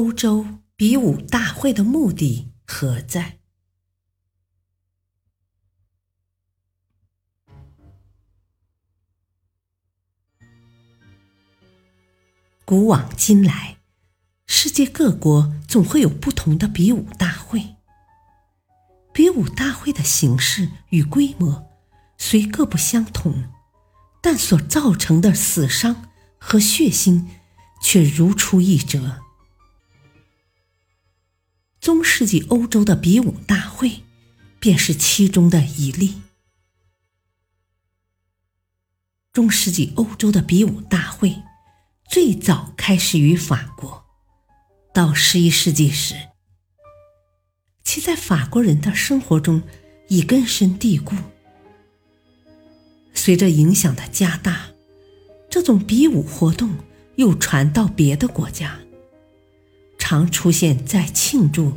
欧洲比武大会的目的何在？古往今来，世界各国总会有不同的比武大会。比武大会的形式与规模虽各不相同，但所造成的死伤和血腥却如出一辙。中世纪欧洲的比武大会，便是其中的一例。中世纪欧洲的比武大会，最早开始于法国，到十一世纪时，其在法国人的生活中已根深蒂固。随着影响的加大，这种比武活动又传到别的国家。常出现在庆祝、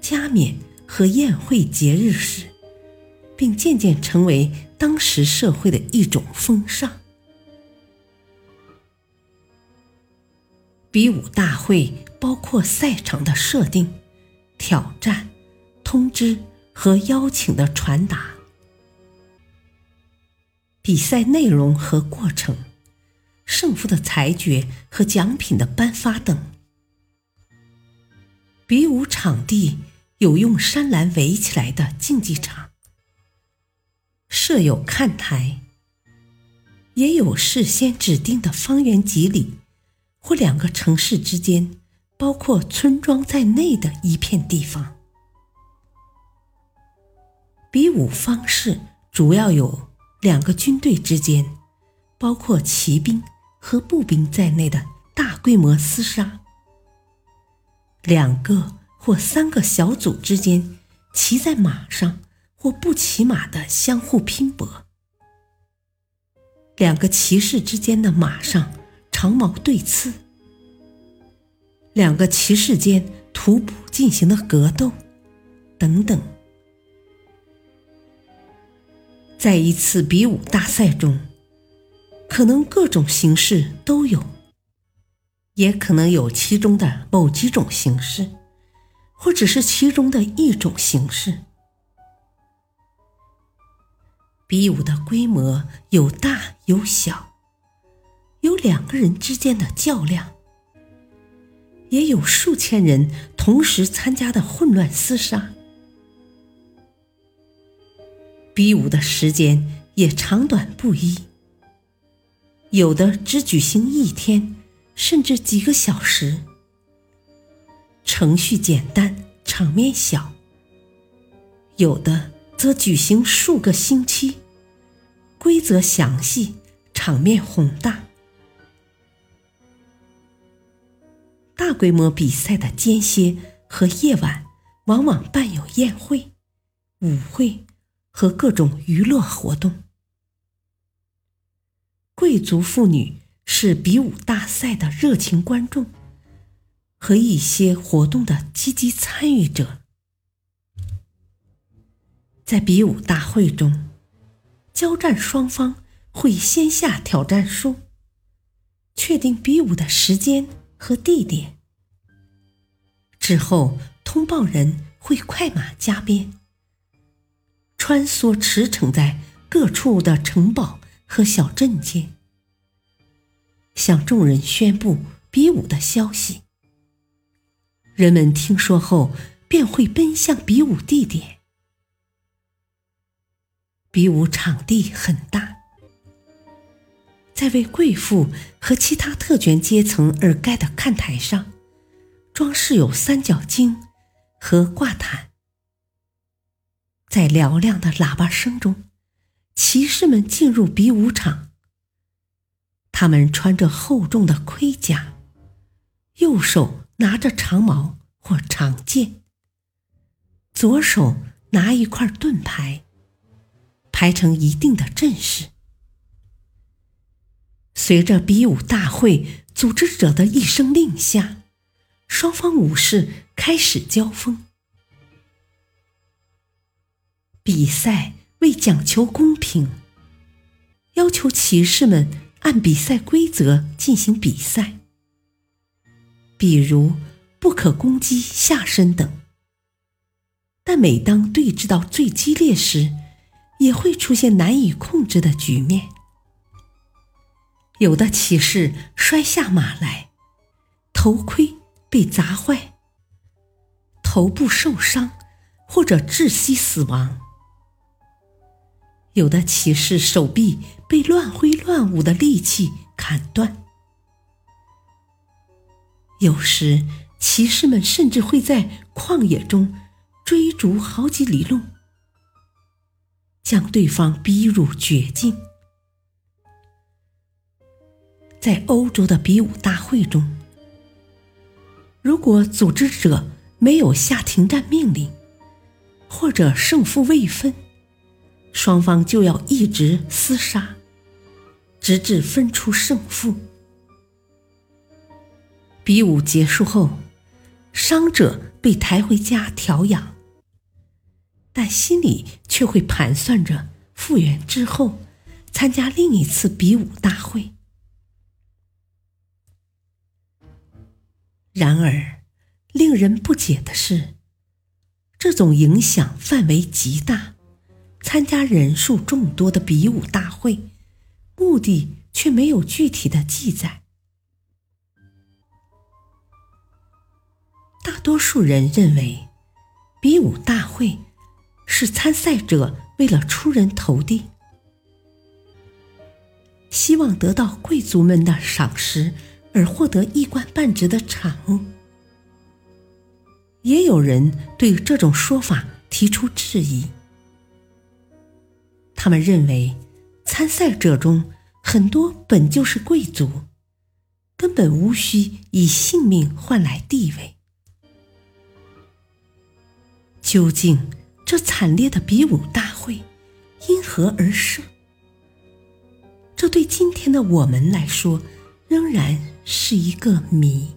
加冕和宴会节日时，并渐渐成为当时社会的一种风尚。比武大会包括赛场的设定、挑战、通知和邀请的传达、比赛内容和过程、胜负的裁决和奖品的颁发等。比武场地有用山栏围起来的竞技场，设有看台，也有事先指定的方圆几里或两个城市之间，包括村庄在内的一片地方。比武方式主要有两个军队之间，包括骑兵和步兵在内的大规模厮杀。两个或三个小组之间骑在马上或不骑马的相互拼搏；两个骑士之间的马上长矛对刺；两个骑士间徒步进行的格斗，等等。在一次比武大赛中，可能各种形式都有。也可能有其中的某几种形式，或只是其中的一种形式。比武的规模有大有小，有两个人之间的较量，也有数千人同时参加的混乱厮杀。比武的时间也长短不一，有的只举行一天。甚至几个小时，程序简单，场面小；有的则举行数个星期，规则详细，场面宏大。大规模比赛的间歇和夜晚，往往伴有宴会、舞会和各种娱乐活动。贵族妇女。是比武大赛的热情观众和一些活动的积极参与者，在比武大会中，交战双方会先下挑战书，确定比武的时间和地点，之后通报人会快马加鞭，穿梭驰骋在各处的城堡和小镇间。向众人宣布比武的消息。人们听说后，便会奔向比武地点。比武场地很大，在为贵妇和其他特权阶层而盖的看台上，装饰有三角巾和挂毯。在嘹亮的喇叭声中，骑士们进入比武场。他们穿着厚重的盔甲，右手拿着长矛或长剑，左手拿一块盾牌，排成一定的阵势。随着比武大会组织者的一声令下，双方武士开始交锋。比赛为讲求公平，要求骑士们按比赛规则进行比赛，比如不可攻击下身等。但每当对峙到最激烈时，也会出现难以控制的局面。有的骑士摔下马来，头盔被砸坏，头部受伤或者窒息死亡；有的骑士手臂被乱挥乱舞的利器砍断；有时骑士们甚至会在旷野中追逐好几里路，将对方逼入绝境。在欧洲的比武大会中，如果组织者没有下停战命令，或者胜负未分，双方就要一直厮杀，直至分出胜负。比武结束后，伤者被抬回家调养，但心里却会盘算着复原之后参加另一次比武大会。然而，令人不解的是，这种影响范围极大、参加人数众多的比武大会，目的却没有具体的记载。大多数人认为，比武大会是参赛者为了出人头地，希望得到贵族们的赏识。而获得一官半职的产物，也有人对这种说法提出质疑。他们认为，参赛者中很多本就是贵族，根本无需以性命换来地位。究竟这惨烈的比武大会因何而生？这对今天的我们来说，仍然。是一个谜。